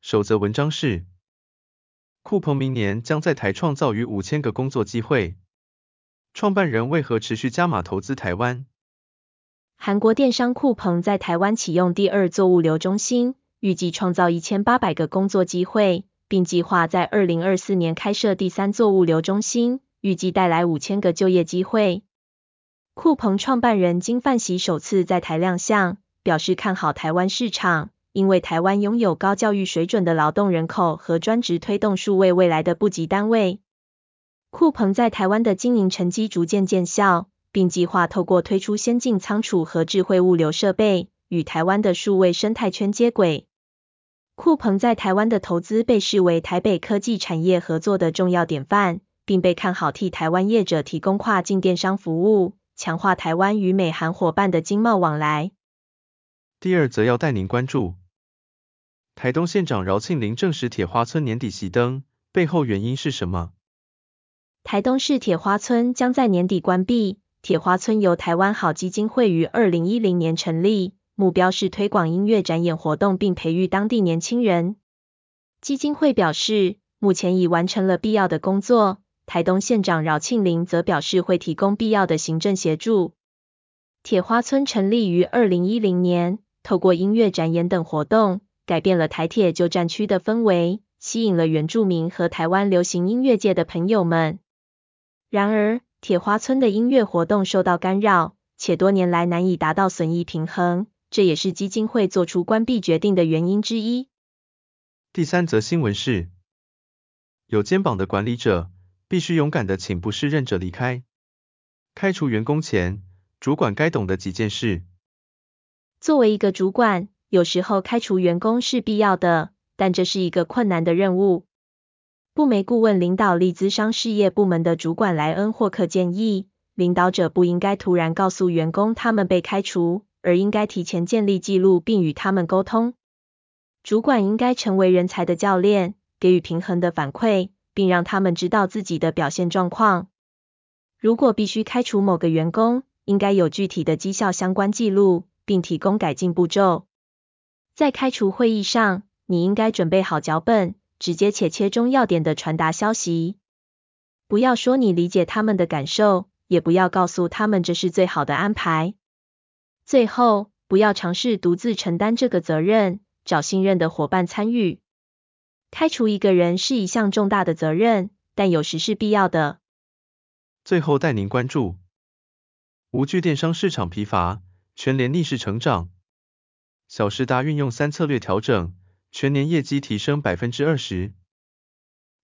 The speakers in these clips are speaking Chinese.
首则文章是：酷鹏明年将在台创造逾五千个工作机会，创办人为何持续加码投资台湾？韩国电商酷鹏在台湾启用第二座物流中心，预计创造一千八百个工作机会，并计划在二零二四年开设第三座物流中心，预计带来五千个就业机会。酷鹏创办人金范喜首次在台亮相，表示看好台湾市场，因为台湾拥有高教育水准的劳动人口和专职推动数位未来的布局单位。酷鹏在台湾的经营成绩逐渐见效，并计划透过推出先进仓储和智慧物流设备，与台湾的数位生态圈接轨。酷鹏在台湾的投资被视为台北科技产业合作的重要典范，并被看好替台湾业者提供跨境电商服务。强化台湾与美韩伙伴的经贸往来。第二则要带您关注，台东县长饶庆铃证实铁花村年底熄灯，背后原因是什么？台东市铁花村将在年底关闭。铁花村由台湾好基金会于二零一零年成立，目标是推广音乐展演活动并培育当地年轻人。基金会表示，目前已完成了必要的工作。台东县长饶庆铃则表示会提供必要的行政协助。铁花村成立于二零一零年，透过音乐展演等活动，改变了台铁旧站区的氛围，吸引了原住民和台湾流行音乐界的朋友们。然而，铁花村的音乐活动受到干扰，且多年来难以达到损益平衡，这也是基金会做出关闭决定的原因之一。第三则新闻是，有肩膀的管理者。必须勇敢的请不适任者离开。开除员工前，主管该懂的几件事。作为一个主管，有时候开除员工是必要的，但这是一个困难的任务。布梅顾问领导力资商事业部门的主管莱恩霍克建议，领导者不应该突然告诉员工他们被开除，而应该提前建立记录并与他们沟通。主管应该成为人才的教练，给予平衡的反馈。并让他们知道自己的表现状况。如果必须开除某个员工，应该有具体的绩效相关记录，并提供改进步骤。在开除会议上，你应该准备好脚本，直接且切中要点的传达消息。不要说你理解他们的感受，也不要告诉他们这是最好的安排。最后，不要尝试独自承担这个责任，找信任的伙伴参与。开除一个人是一项重大的责任，但有时是必要的。最后带您关注，无惧电商市场疲乏，全联逆势成长。小时达运用三策略调整，全年业绩提升百分之二十。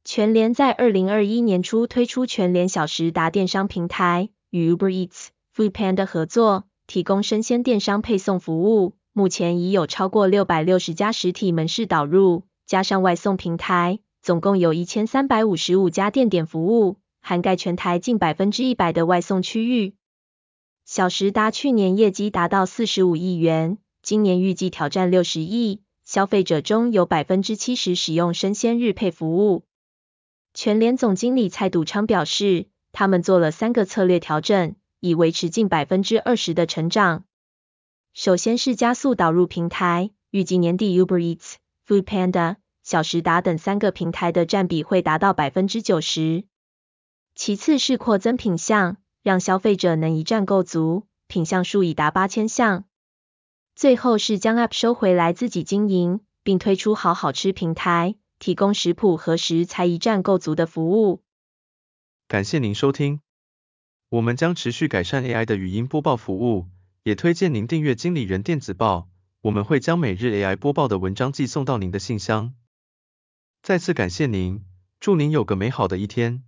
全联在二零二一年初推出全联小时达电商平台，与 Uber Eats、Foodpanda 合作，提供生鲜电商配送服务。目前已有超过六百六十家实体门市导入。加上外送平台，总共有一千三百五十五家店点服务，涵盖全台近百分之一百的外送区域。小时达去年业绩达到四十五亿元，今年预计挑战六十亿。消费者中有百分之七十使用生鲜日配服务。全联总经理蔡笃昌表示，他们做了三个策略调整，以维持近百分之二十的成长。首先是加速导入平台，预计年底 Uber Eats。Foodpanda、小时达等三个平台的占比会达到百分之九十。其次是扩增品项，让消费者能一站购足，品项数已达八千项。最后是将 App 收回来自己经营，并推出好好吃平台，提供食谱和食材一站购足的服务。感谢您收听，我们将持续改善 AI 的语音播报服务，也推荐您订阅经理人电子报。我们会将每日 AI 播报的文章寄送到您的信箱。再次感谢您，祝您有个美好的一天。